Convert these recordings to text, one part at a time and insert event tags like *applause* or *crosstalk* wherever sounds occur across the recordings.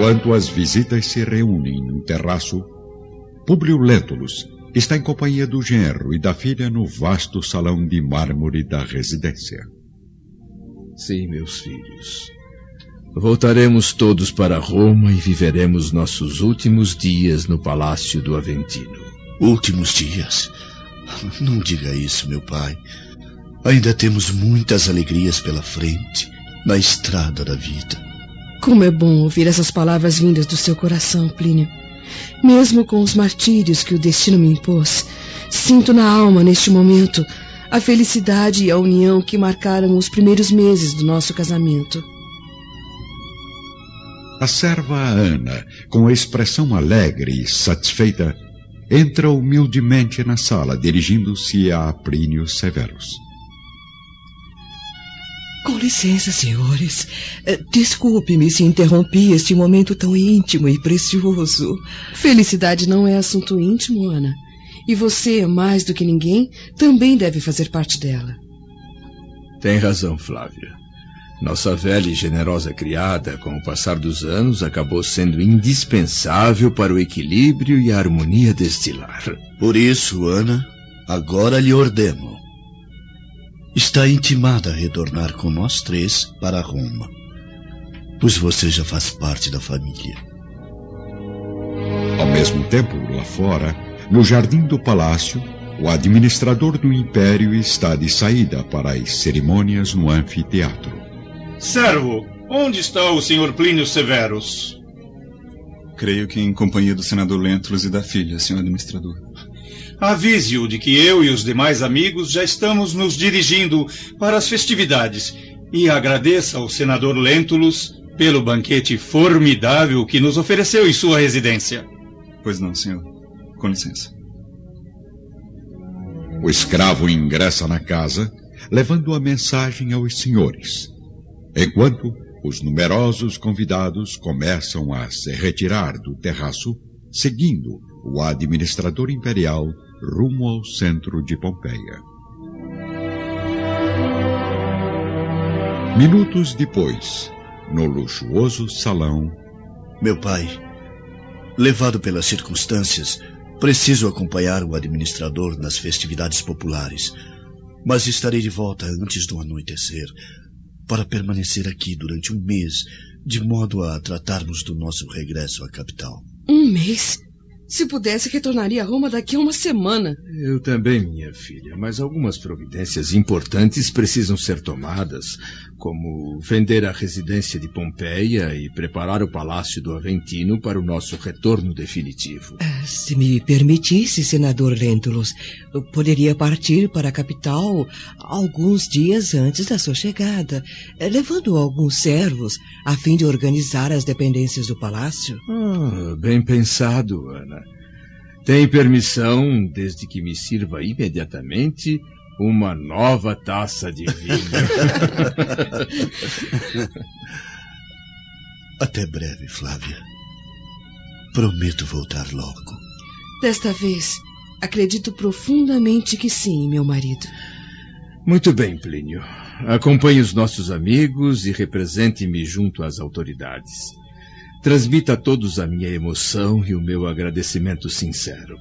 Enquanto as visitas se reúnem no terraço, Públio Lentulus está em companhia do genro e da filha no vasto salão de mármore da residência. Sim, meus filhos. Voltaremos todos para Roma e viveremos nossos últimos dias no palácio do Aventino. Últimos dias? Não diga isso, meu pai. Ainda temos muitas alegrias pela frente, na estrada da vida. Como é bom ouvir essas palavras vindas do seu coração, Plínio. Mesmo com os martírios que o destino me impôs, sinto na alma, neste momento, a felicidade e a união que marcaram os primeiros meses do nosso casamento. A serva Ana, com a expressão alegre e satisfeita, entra humildemente na sala, dirigindo-se a Plínio Severus. Com licença, senhores. Eh, desculpe-me se interrompi este momento tão íntimo e precioso. Felicidade não é assunto íntimo, Ana. E você, mais do que ninguém, também deve fazer parte dela. Tem razão, Flávia. Nossa velha e generosa criada, com o passar dos anos, acabou sendo indispensável para o equilíbrio e a harmonia deste lar. Por isso, Ana, agora lhe ordeno está intimada a retornar com nós três para Roma, pois você já faz parte da família. Ao mesmo tempo, lá fora, no jardim do palácio, o administrador do império está de saída para as cerimônias no anfiteatro. Servo, onde está o senhor Plínio Severus? Creio que em companhia do senador Lentulus e da filha, senhor administrador. Avise-o de que eu e os demais amigos já estamos nos dirigindo para as festividades e agradeça ao senador Lentulus pelo banquete formidável que nos ofereceu em sua residência. Pois não, senhor. Com licença. O escravo ingressa na casa, levando a mensagem aos senhores, enquanto os numerosos convidados começam a se retirar do terraço, seguindo o administrador imperial rumo ao centro de Pompeia. Minutos depois, no luxuoso salão. Meu pai, levado pelas circunstâncias, preciso acompanhar o administrador nas festividades populares, mas estarei de volta antes do anoitecer para permanecer aqui durante um mês, de modo a tratarmos do nosso regresso à capital. Um mês? Se pudesse, retornaria a Roma daqui a uma semana. Eu também, minha filha, mas algumas providências importantes precisam ser tomadas, como vender a residência de Pompeia e preparar o palácio do Aventino para o nosso retorno definitivo. Ah, se me permitisse, senador Lentulus, eu poderia partir para a capital alguns dias antes da sua chegada, levando alguns servos a fim de organizar as dependências do palácio. Ah, bem pensado, Ana. Tem permissão, desde que me sirva imediatamente uma nova taça de vinho. *laughs* Até breve, Flávia. Prometo voltar logo. Desta vez, acredito profundamente que sim, meu marido. Muito bem, Plínio. Acompanhe os nossos amigos e represente-me junto às autoridades. Transmita a todos a minha emoção e o meu agradecimento sincero.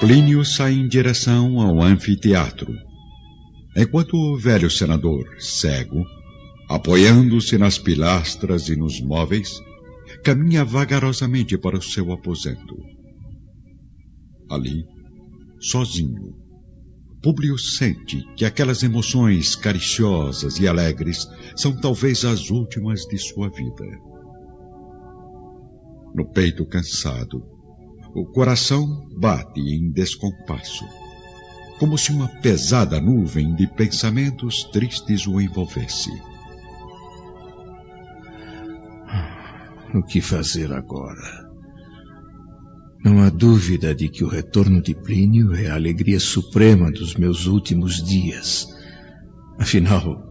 Plínio sai em direção ao anfiteatro, enquanto o velho senador, cego, apoiando-se nas pilastras e nos móveis, caminha vagarosamente para o seu aposento. Ali, sozinho, Públio sente que aquelas emoções cariciosas e alegres são talvez as últimas de sua vida. No peito cansado, o coração bate em descompasso, como se uma pesada nuvem de pensamentos tristes o envolvesse. O que fazer agora? Não há dúvida de que o retorno de Plínio é a alegria suprema dos meus últimos dias. Afinal,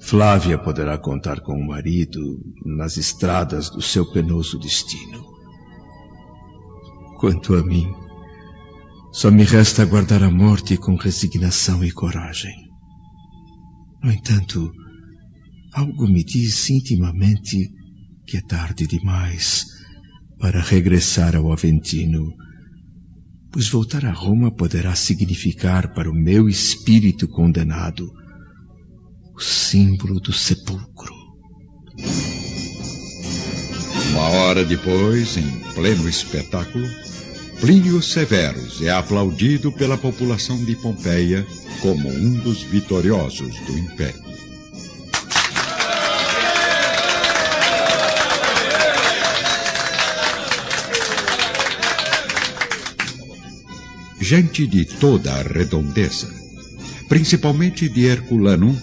Flávia poderá contar com o marido nas estradas do seu penoso destino. Quanto a mim, só me resta aguardar a morte com resignação e coragem. No entanto, algo me diz intimamente que é tarde demais para regressar ao Aventino, pois voltar a Roma poderá significar para o meu espírito condenado o símbolo do sepulcro. Uma hora depois, em pleno espetáculo, Plínio Severus é aplaudido pela população de Pompeia como um dos vitoriosos do Império. Gente de toda a redondeza, principalmente de Herculanum,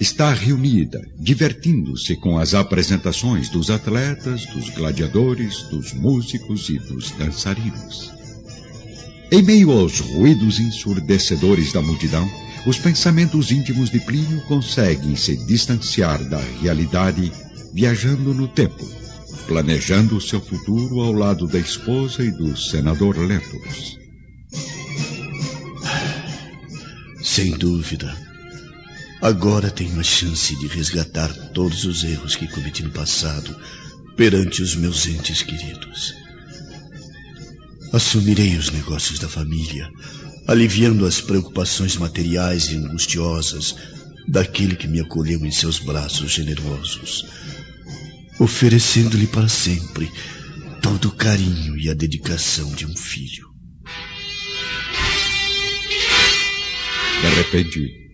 está reunida, divertindo-se com as apresentações dos atletas, dos gladiadores, dos músicos e dos dançarinos. Em meio aos ruídos ensurdecedores da multidão, os pensamentos íntimos de Plínio conseguem se distanciar da realidade viajando no tempo, planejando o seu futuro ao lado da esposa e do senador Lentulus. Sem dúvida, Agora tenho a chance de resgatar todos os erros que cometi no passado perante os meus entes queridos. Assumirei os negócios da família, aliviando as preocupações materiais e angustiosas daquele que me acolheu em seus braços generosos, oferecendo-lhe para sempre todo o carinho e a dedicação de um filho. De repente,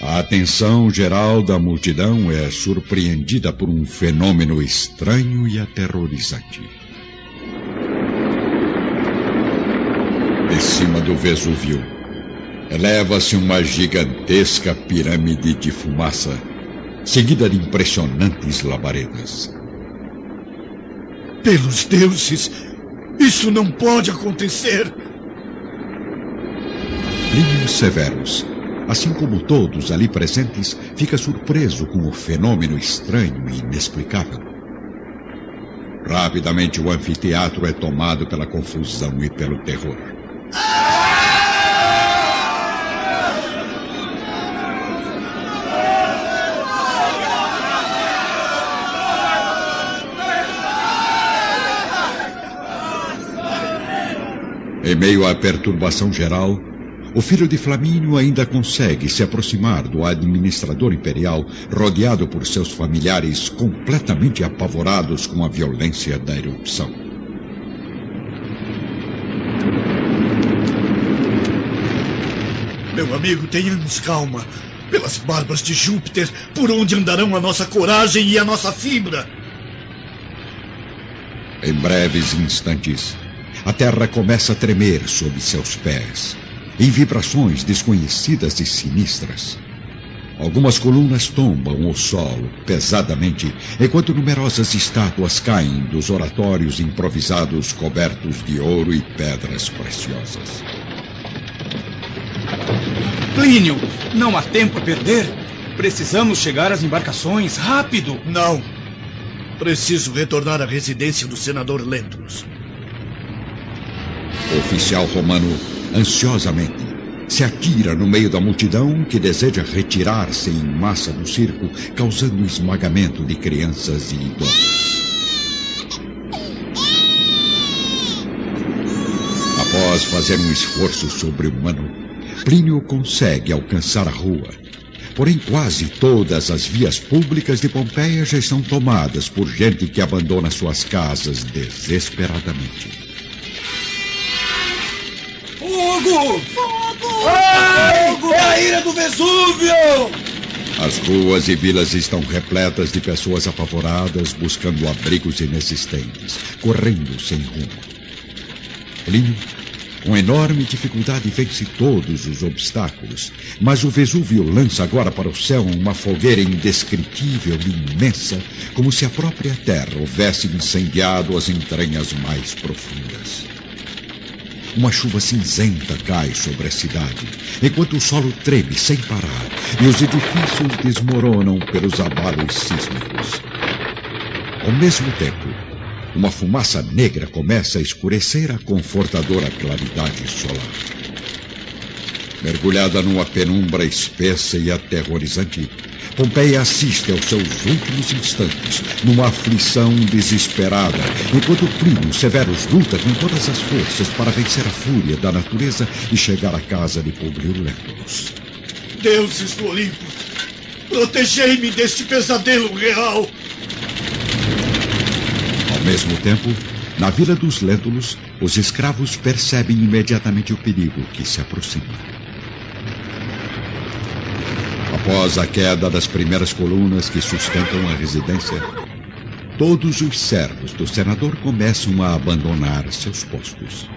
a atenção geral da multidão é surpreendida por um fenômeno estranho e aterrorizante. De cima do Vesúvio, eleva-se uma gigantesca pirâmide de fumaça, seguida de impressionantes labaredas. Pelos deuses, isso não pode acontecer! Plínio Severus assim como todos ali presentes, fica surpreso com o fenômeno estranho e inexplicável. Rapidamente o anfiteatro é tomado pela confusão e pelo terror. Em meio à perturbação geral, o filho de Flamínio ainda consegue se aproximar do administrador imperial, rodeado por seus familiares completamente apavorados com a violência da erupção. Meu amigo, tenhamos calma. Pelas barbas de Júpiter, por onde andarão a nossa coragem e a nossa fibra? Em breves instantes, a terra começa a tremer sob seus pés em vibrações desconhecidas e sinistras. Algumas colunas tombam o solo pesadamente, enquanto numerosas estátuas caem dos oratórios improvisados cobertos de ouro e pedras preciosas. Plínio, não há tempo a perder. Precisamos chegar às embarcações rápido. Não. Preciso retornar à residência do senador Lentulus. O oficial romano ansiosamente, se atira no meio da multidão que deseja retirar-se em massa do circo, causando esmagamento de crianças e idosos. Após fazer um esforço sobre-humano, Plínio consegue alcançar a rua. Porém, quase todas as vias públicas de Pompeia já estão tomadas por gente que abandona suas casas desesperadamente. Fogo! Fogo! Ai, Fogo! É a ira do Vesúvio! As ruas e vilas estão repletas de pessoas apavoradas, buscando abrigos inexistentes, correndo sem rumo. Plínio, com enorme dificuldade, vence todos os obstáculos, mas o Vesúvio lança agora para o céu uma fogueira indescritível e imensa, como se a própria terra houvesse incendiado as entranhas mais profundas. Uma chuva cinzenta cai sobre a cidade, enquanto o solo treme sem parar e os edifícios desmoronam pelos abalos sísmicos. Ao mesmo tempo, uma fumaça negra começa a escurecer a confortadora claridade solar. Mergulhada numa penumbra espessa e aterrorizante, Pompeia assiste aos seus últimos instantes, numa aflição desesperada, enquanto Plínio Severus luta com todas as forças para vencer a fúria da natureza e chegar à casa de Publio Lentulus. Deuses do Olimpo, protegei-me deste pesadelo real. Ao mesmo tempo, na vila dos Lentulus, os escravos percebem imediatamente o perigo que se aproxima. Após a queda das primeiras colunas que sustentam a residência, todos os servos do senador começam a abandonar seus postos.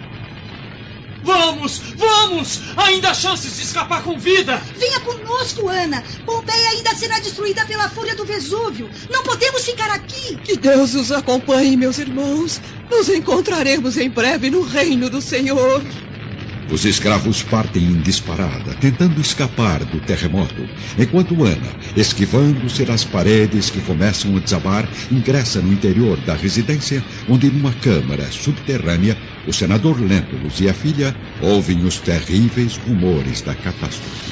Vamos, vamos! Ainda há chances de escapar com vida! Venha conosco, Ana! Pompeia ainda será destruída pela fúria do Vesúvio! Não podemos ficar aqui! Que Deus os acompanhe, meus irmãos! Nos encontraremos em breve no reino do Senhor! Os escravos partem em disparada, tentando escapar do terremoto, enquanto Ana, esquivando-se das paredes que começam a desabar, ingressa no interior da residência, onde numa câmara subterrânea, o senador Lentulus e a filha ouvem os terríveis rumores da catástrofe.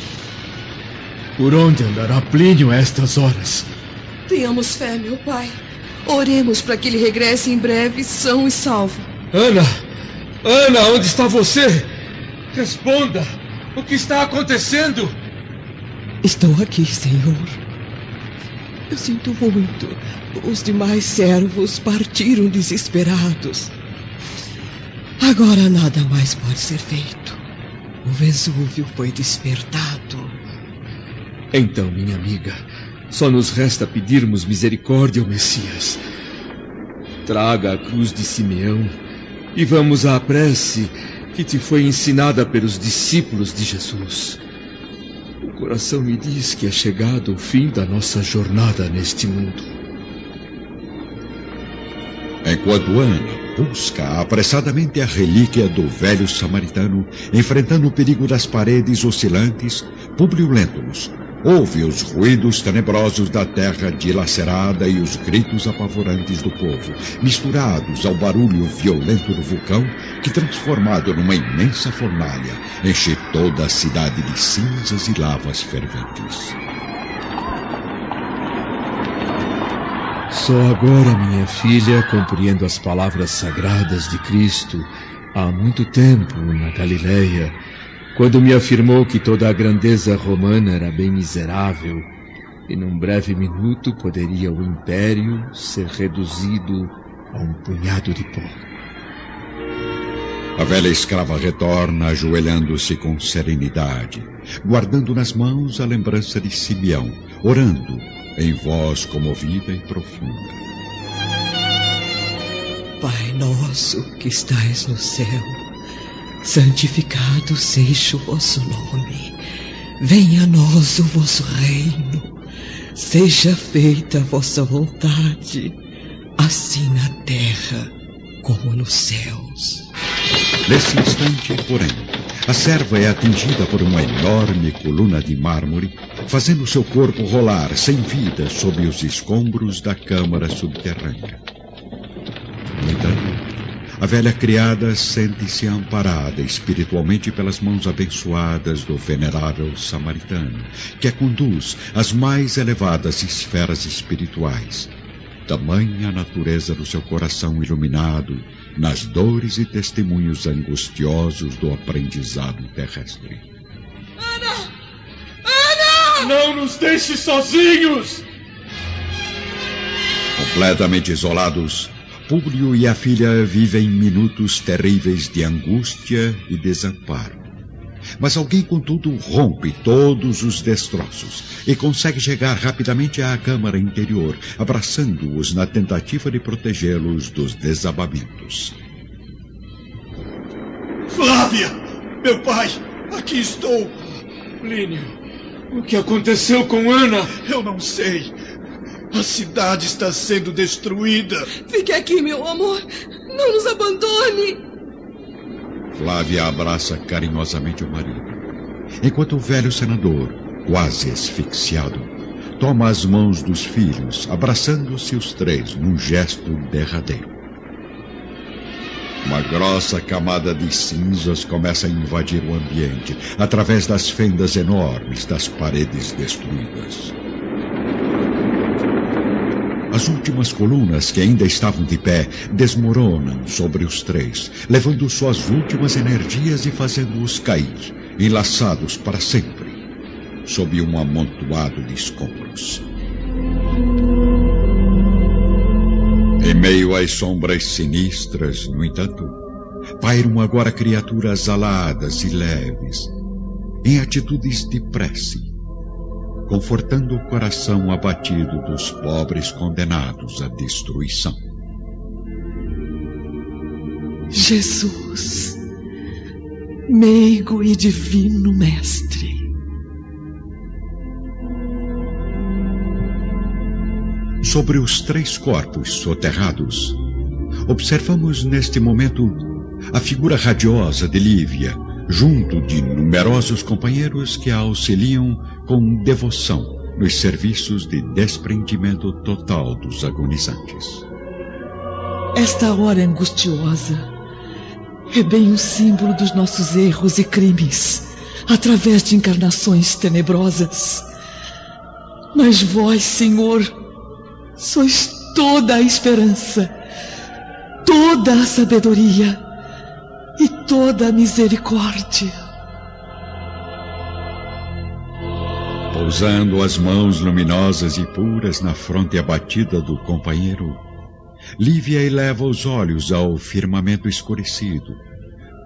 Por onde andará Plínio a estas horas? Tenhamos fé, meu pai. Oremos para que ele regresse em breve, são e salvo. Ana! Ana, onde está você? Responda! O que está acontecendo? Estou aqui, senhor. Eu sinto muito. Os demais servos partiram desesperados. Agora nada mais pode ser feito. O Vesúvio foi despertado. Então, minha amiga, só nos resta pedirmos misericórdia ao Messias. Traga a cruz de Simeão e vamos à prece que te foi ensinada pelos discípulos de Jesus. O coração me diz que é chegado o fim da nossa jornada neste mundo. Enquanto Ana busca apressadamente a relíquia do velho samaritano, enfrentando o perigo das paredes oscilantes, Publio Lentulus ouve os ruídos tenebrosos da terra dilacerada e os gritos apavorantes do povo, misturados ao barulho violento do vulcão que, transformado numa imensa fornalha, enche toda a cidade de cinzas e lavas ferventes. Só agora, minha filha, compreendo as palavras sagradas de Cristo há muito tempo na Galileia, quando me afirmou que toda a grandeza romana era bem miserável e num breve minuto poderia o império ser reduzido a um punhado de pó. A velha escrava retorna, ajoelhando-se com serenidade, guardando nas mãos a lembrança de Simeão, orando em voz comovida e profunda. Pai nosso que estais no céu, santificado seja o vosso nome. Venha a nós o vosso reino. Seja feita a vossa vontade, assim na terra como nos céus. Nesse instante, porém, a serva é atingida por uma enorme coluna de mármore, fazendo seu corpo rolar sem vida sobre os escombros da câmara subterrânea. No entanto, a velha criada sente-se amparada espiritualmente pelas mãos abençoadas do venerável samaritano, que a conduz às mais elevadas esferas espirituais. Tamanha a natureza do seu coração iluminado nas dores e testemunhos angustiosos do aprendizado terrestre. Ana! Ana! Não nos deixe sozinhos! Completamente isolados, Públio e a filha vivem minutos terríveis de angústia e desamparo. Mas alguém, contudo, rompe todos os destroços e consegue chegar rapidamente à câmara interior, abraçando-os na tentativa de protegê-los dos desabamentos. Flávia! Meu pai! Aqui estou! Plínio, o que aconteceu com Ana? Eu não sei. A cidade está sendo destruída. Fique aqui, meu amor. Não nos abandone. Flávia abraça carinhosamente o marido, enquanto o velho senador, quase asfixiado, toma as mãos dos filhos, abraçando-se os três num gesto derradeiro. Uma grossa camada de cinzas começa a invadir o ambiente através das fendas enormes das paredes destruídas. As últimas colunas que ainda estavam de pé desmoronam sobre os três, levando suas últimas energias e fazendo-os cair, enlaçados para sempre, sob um amontoado de escombros. Em meio às sombras sinistras, no entanto, pairam agora criaturas aladas e leves, em atitudes de prece confortando o coração abatido dos pobres condenados à destruição. Jesus, meigo e divino Mestre. Sobre os três corpos soterrados, observamos neste momento a figura radiosa de Lívia, junto de numerosos companheiros que a auxiliam com devoção nos serviços de desprendimento total dos agonizantes. Esta hora angustiosa é bem o símbolo dos nossos erros e crimes, através de encarnações tenebrosas. Mas vós, Senhor, sois toda a esperança, toda a sabedoria toda a misericórdia. Pousando as mãos luminosas e puras na fronte abatida do companheiro, Lívia eleva os olhos ao firmamento escurecido,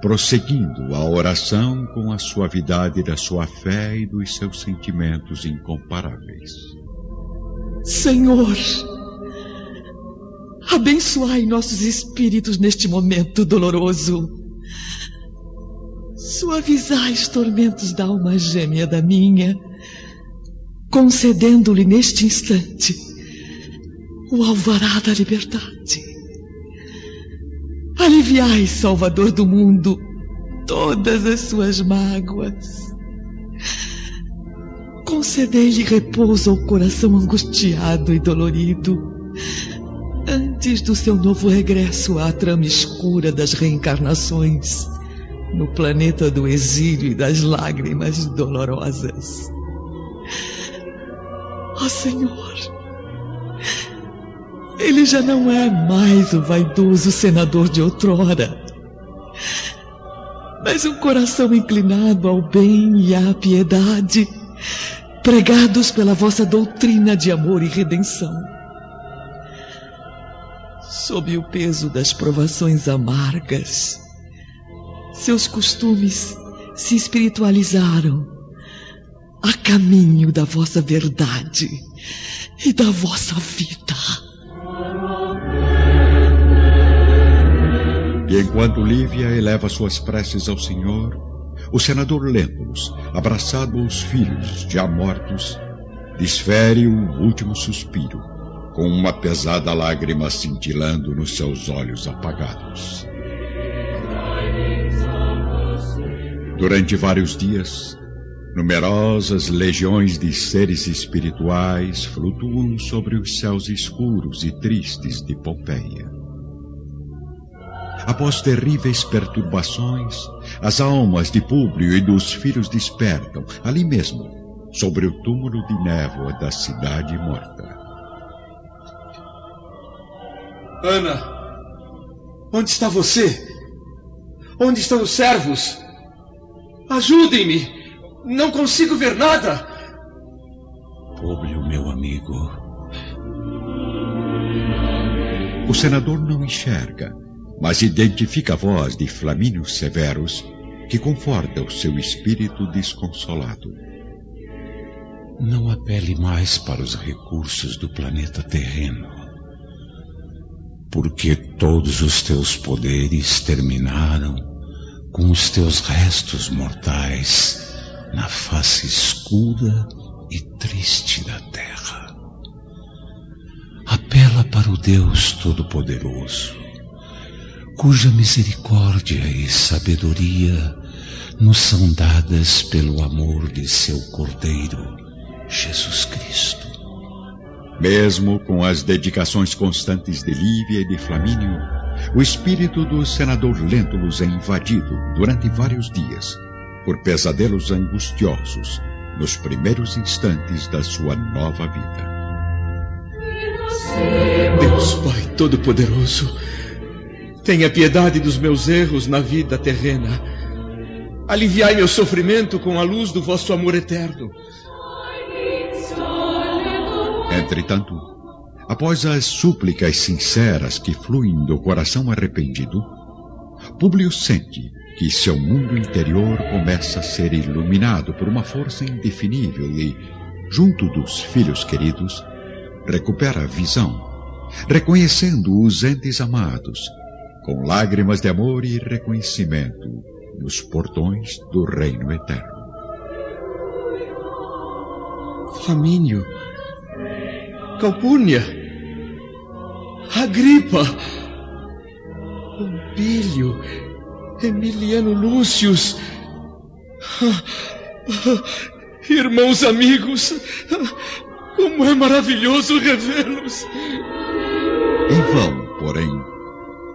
prosseguindo a oração com a suavidade da sua fé e dos seus sentimentos incomparáveis. Senhor, abençoai nossos espíritos neste momento doloroso. Suavizai os tormentos da alma gêmea da minha concedendo-lhe neste instante o alvará da liberdade. Aliviai, Salvador do mundo, todas as suas mágoas. Concedei-lhe repouso ao coração angustiado e dolorido, antes do seu novo regresso à trama escura das reencarnações, no planeta do exílio e das lágrimas dolorosas. Ó oh, Senhor, ele já não é mais o vaidoso senador de outrora, mas um coração inclinado ao bem e à piedade, pregados pela vossa doutrina de amor e redenção. Sob o peso das provações amargas, seus costumes se espiritualizaram a caminho da vossa verdade e da vossa vida. E enquanto Lívia eleva suas preces ao Senhor, o senador Lentulus, abraçado aos filhos já mortos, desfere o último suspiro, com uma pesada lágrima cintilando nos seus olhos apagados. Durante vários dias, Numerosas legiões de seres espirituais flutuam sobre os céus escuros e tristes de Pompeia. Após terríveis perturbações, as almas de Públio e dos filhos despertam, ali mesmo, sobre o túmulo de névoa da cidade morta. Ana, onde está você? Onde estão os servos? Ajudem-me! Não consigo ver nada. Públio, meu amigo. O senador não enxerga, mas identifica a voz de Flamínio Severus, que conforta o seu espírito desconsolado. Não apele mais para os recursos do planeta terreno, porque todos os teus poderes terminaram com os teus restos mortais na face escura e triste da terra. Apela para o Deus Todo-Poderoso, cuja misericórdia e sabedoria nos são dadas pelo amor de seu Cordeiro, Jesus Cristo. Mesmo com as dedicações constantes de Lívia e de Flamínio, o espírito do senador Lentulus é invadido durante vários dias por pesadelos angustiosos nos primeiros instantes da sua nova vida. Deus Pai Todo-Poderoso, tenha piedade dos meus erros na vida terrena. Aliviai meu sofrimento com a luz do vosso amor eterno. Entretanto, após as súplicas sinceras que fluem do coração arrependido, Públio sente que seu mundo interior começa a ser iluminado por uma força indefinível e, junto dos filhos queridos, recupera a visão, reconhecendo os entes amados, com lágrimas de amor e reconhecimento nos portões do reino eterno. Flamínio, Calpurnia, Agripa, Pompílio, Emiliano Lúcius, irmãos amigos, como é maravilhoso revê-los! Em vão, porém,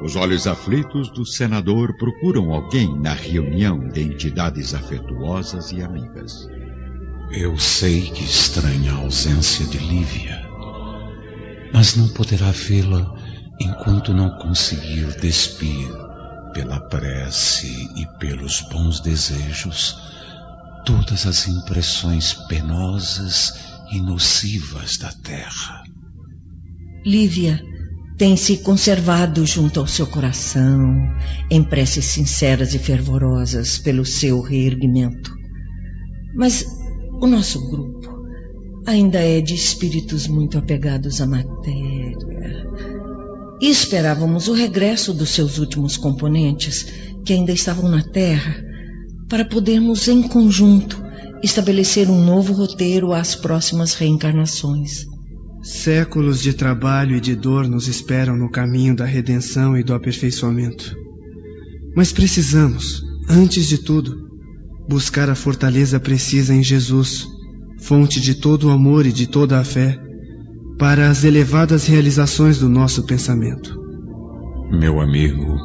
os olhos aflitos do senador procuram alguém na reunião de entidades afetuosas e amigas. Eu sei que estranha a ausência de Lívia, mas não poderá vê-la enquanto não conseguir despir, pela prece e pelos bons desejos, todas as impressões penosas e nocivas da terra. Lívia tem se conservado junto ao seu coração, em preces sinceras e fervorosas pelo seu reerguimento. Mas o nosso grupo ainda é de espíritos muito apegados à matéria. E esperávamos o regresso dos seus últimos componentes, que ainda estavam na Terra, para podermos, em conjunto, estabelecer um novo roteiro às próximas reencarnações. Séculos de trabalho e de dor nos esperam no caminho da redenção e do aperfeiçoamento. Mas precisamos, antes de tudo, buscar a fortaleza precisa em Jesus, fonte de todo o amor e de toda a fé, para as elevadas realizações do nosso pensamento. Meu amigo,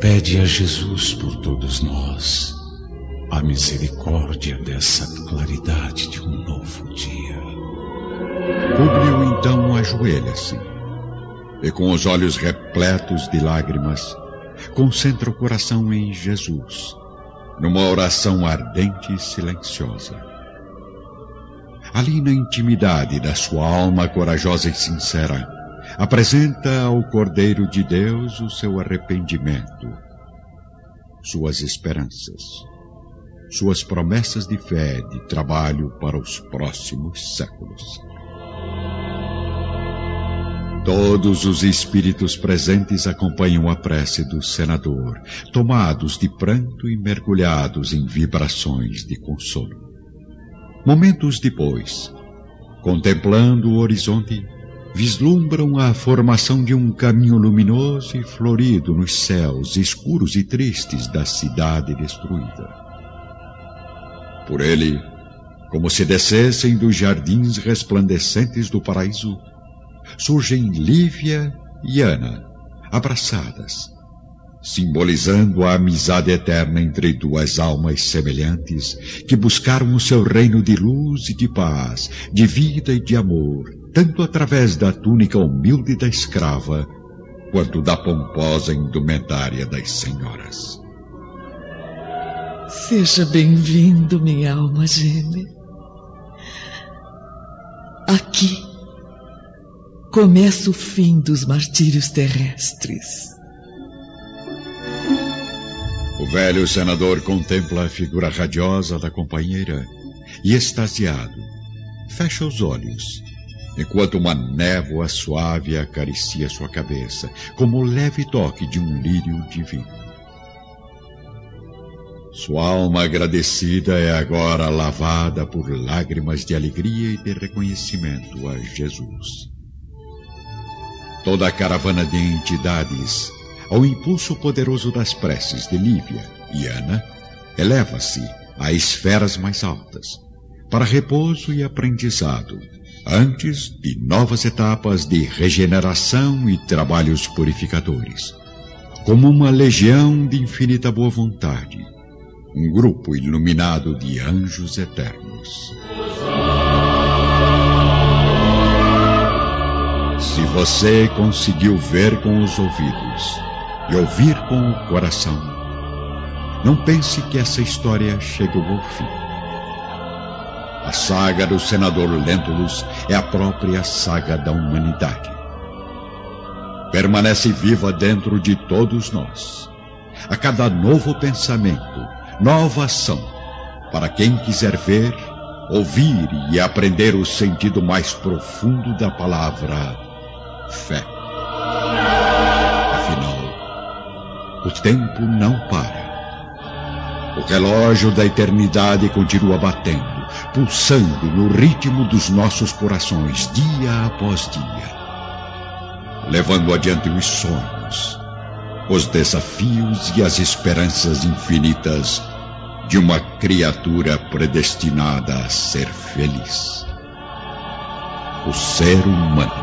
pede a Jesus por todos nós a misericórdia dessa claridade de um novo dia. Públio então ajoelha-se e, com os olhos repletos de lágrimas, concentra o coração em Jesus, numa oração ardente e silenciosa. Ali na intimidade da sua alma corajosa e sincera, apresenta ao Cordeiro de Deus o seu arrependimento, suas esperanças suas promessas de fé e de trabalho para os próximos séculos. Todos os espíritos presentes acompanham a prece do senador, tomados de pranto e mergulhados em vibrações de consolo. Momentos depois, contemplando o horizonte, vislumbram a formação de um caminho luminoso e florido nos céus escuros e tristes da cidade destruída. Por ele, como se descessem dos jardins resplandecentes do paraíso, surgem Lívia e Ana, abraçadas, simbolizando a amizade eterna entre duas almas semelhantes que buscaram o seu reino de luz e de paz, de vida e de amor, tanto através da túnica humilde da escrava, quanto da pomposa indumentária das senhoras. Seja bem-vindo, minha alma gêmea. Aqui começa o fim dos martírios terrestres. O velho senador contempla a figura radiosa da companheira e, extasiado, fecha os olhos, enquanto uma névoa suave acaricia sua cabeça, como o leve toque de um lírio divino. Sua alma agradecida é agora lavada por lágrimas de alegria e de reconhecimento a Jesus. Toda a caravana de entidades, ao impulso poderoso das preces de Lívia e Ana, eleva-se a esferas mais altas, para repouso e aprendizado, antes de novas etapas de regeneração e trabalhos purificadores, como uma legião de infinita boa vontade um grupo iluminado de anjos eternos. Se você conseguiu ver com os ouvidos e ouvir com o coração, não pense que essa história chegou ao fim. A saga do senador Lentulus é a própria saga da humanidade. Permanece viva dentro de todos nós. A cada novo pensamento, nova ação, para quem quiser ver, ouvir e aprender o sentido mais profundo da palavra fé. O tempo não para. O relógio da eternidade continua batendo, pulsando no ritmo dos nossos corações, dia após dia, levando adiante os sonhos, os desafios e as esperanças infinitas de uma criatura predestinada a ser feliz. O ser humano.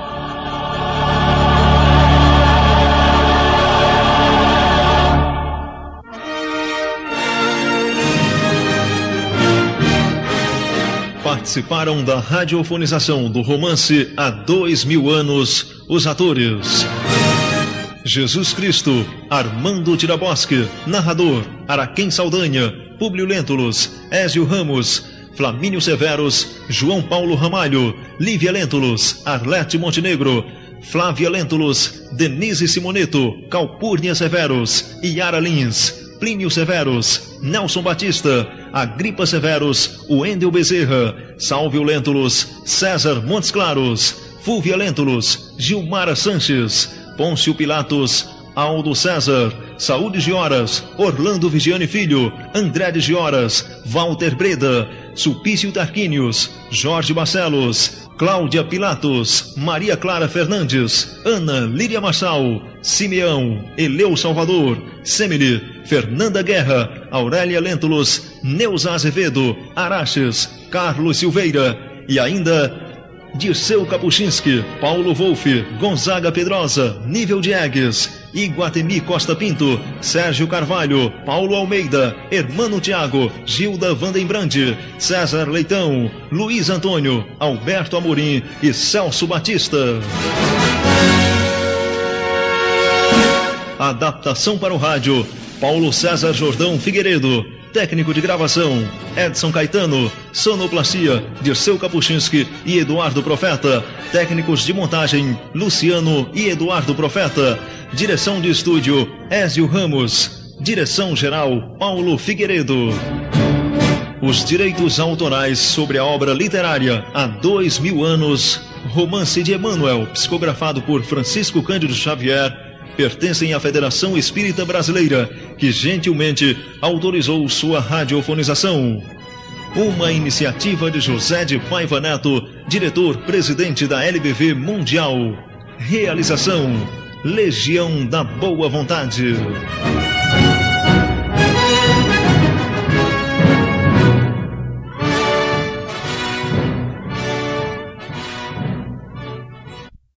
Participaram da radiofonização do romance há dois mil anos os atores. Jesus Cristo, Armando Tirabosque, narrador, Araquém Saldanha, Públio Lentulus, Ézio Ramos, Flamínio Severos, João Paulo Ramalho, Lívia Lentulus, Arlete Montenegro, Flávia Lentulus, Denise Simoneto, Calpurnia Severos, Yara Lins, Plínio Severos, Nelson Batista, Agripa Severos, Wendel Bezerra, Salvio Lentulus, César Montes Claros, Fúvia Lentulus, Gilmara Sanches, Pôncio Pilatos, Aldo César, Saúde Gioras, Orlando Vigiane Filho, André de Gioras, Walter Breda, Sulpício Tarquínios, Jorge Barcelos, Cláudia Pilatos, Maria Clara Fernandes, Ana Líria Marçal, Simeão, Eleu Salvador, Semile, Fernanda Guerra, Aurélia Lentulus, Neuza Azevedo, Araches, Carlos Silveira e ainda Dirceu Kapuchinski, Paulo Wolff, Gonzaga Pedrosa, Nível Diegues, Iguatemi Costa Pinto, Sérgio Carvalho, Paulo Almeida, Hermano Tiago, Gilda Vandenbrande, César Leitão, Luiz Antônio, Alberto Amorim e Celso Batista. Adaptação para o rádio, Paulo César Jordão Figueiredo. Técnico de gravação, Edson Caetano. Sonoplastia, Dirceu Kapuchinski e Eduardo Profeta. Técnicos de montagem, Luciano e Eduardo Profeta. Direção de estúdio, Ézio Ramos. Direção geral, Paulo Figueiredo. Os direitos autorais sobre a obra literária há dois mil anos. Romance de Emmanuel, psicografado por Francisco Cândido Xavier pertencem à Federação Espírita Brasileira, que gentilmente autorizou sua radiofonização. Uma iniciativa de José de Paiva Neto, diretor-presidente da LBV Mundial. Realização: Legião da Boa Vontade.